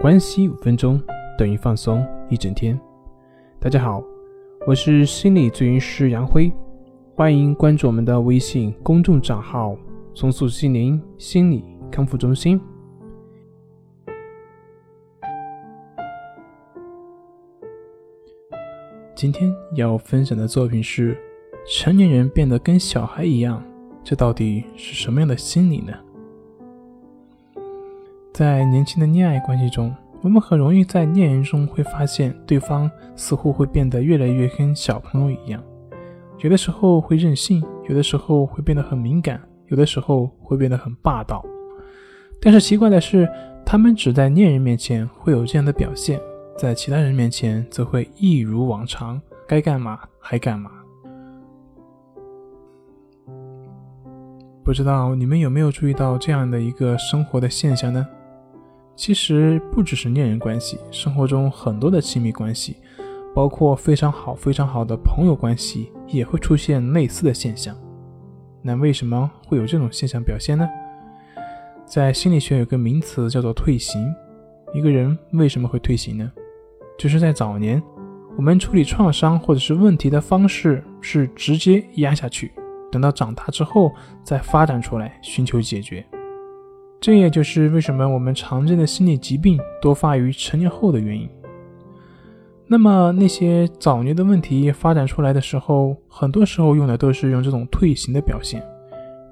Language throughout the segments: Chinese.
关系五分钟等于放松一整天。大家好，我是心理咨询师杨辉，欢迎关注我们的微信公众账号“松塑心灵心理康复中心”。今天要分享的作品是：成年人变得跟小孩一样，这到底是什么样的心理呢？在年轻的恋爱关系中，我们很容易在恋人中会发现对方似乎会变得越来越跟小朋友一样，有的时候会任性，有的时候会变得很敏感，有的时候会变得很霸道。但是奇怪的是，他们只在恋人面前会有这样的表现，在其他人面前则会一如往常，该干嘛还干嘛。不知道你们有没有注意到这样的一个生活的现象呢？其实不只是恋人关系，生活中很多的亲密关系，包括非常好、非常好的朋友关系，也会出现类似的现象。那为什么会有这种现象表现呢？在心理学有个名词叫做“退行”。一个人为什么会退行呢？就是在早年，我们处理创伤或者是问题的方式是直接压下去，等到长大之后再发展出来寻求解决。这也就是为什么我们常见的心理疾病多发于成年后的原因。那么那些早年的问题发展出来的时候，很多时候用的都是用这种退行的表现。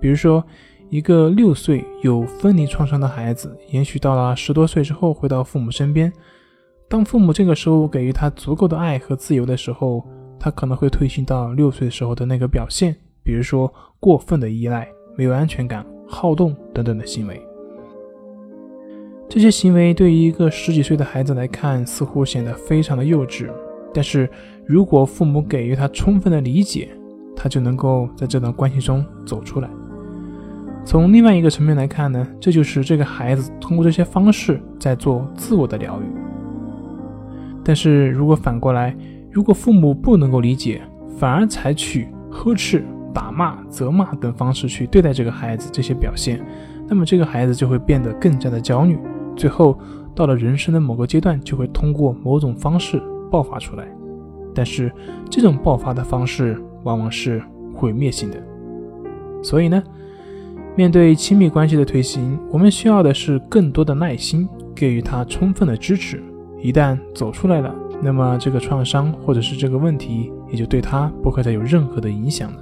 比如说，一个六岁有分离创伤的孩子，延续到了十多岁之后回到父母身边，当父母这个时候给予他足够的爱和自由的时候，他可能会退行到六岁时候的那个表现，比如说过分的依赖、没有安全感、好动等等的行为。这些行为对于一个十几岁的孩子来看，似乎显得非常的幼稚。但是如果父母给予他充分的理解，他就能够在这段关系中走出来。从另外一个层面来看呢，这就是这个孩子通过这些方式在做自我的疗愈。但是如果反过来，如果父母不能够理解，反而采取呵斥、打骂、责骂等方式去对待这个孩子这些表现，那么这个孩子就会变得更加的焦虑。最后，到了人生的某个阶段，就会通过某种方式爆发出来。但是，这种爆发的方式往往是毁灭性的。所以呢，面对亲密关系的推行，我们需要的是更多的耐心，给予他充分的支持。一旦走出来了，那么这个创伤或者是这个问题，也就对他不会再有任何的影响了。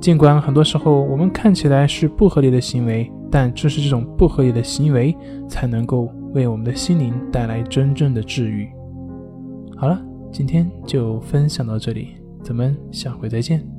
尽管很多时候我们看起来是不合理的行为。但正是这种不合理的行为，才能够为我们的心灵带来真正的治愈。好了，今天就分享到这里，咱们下回再见。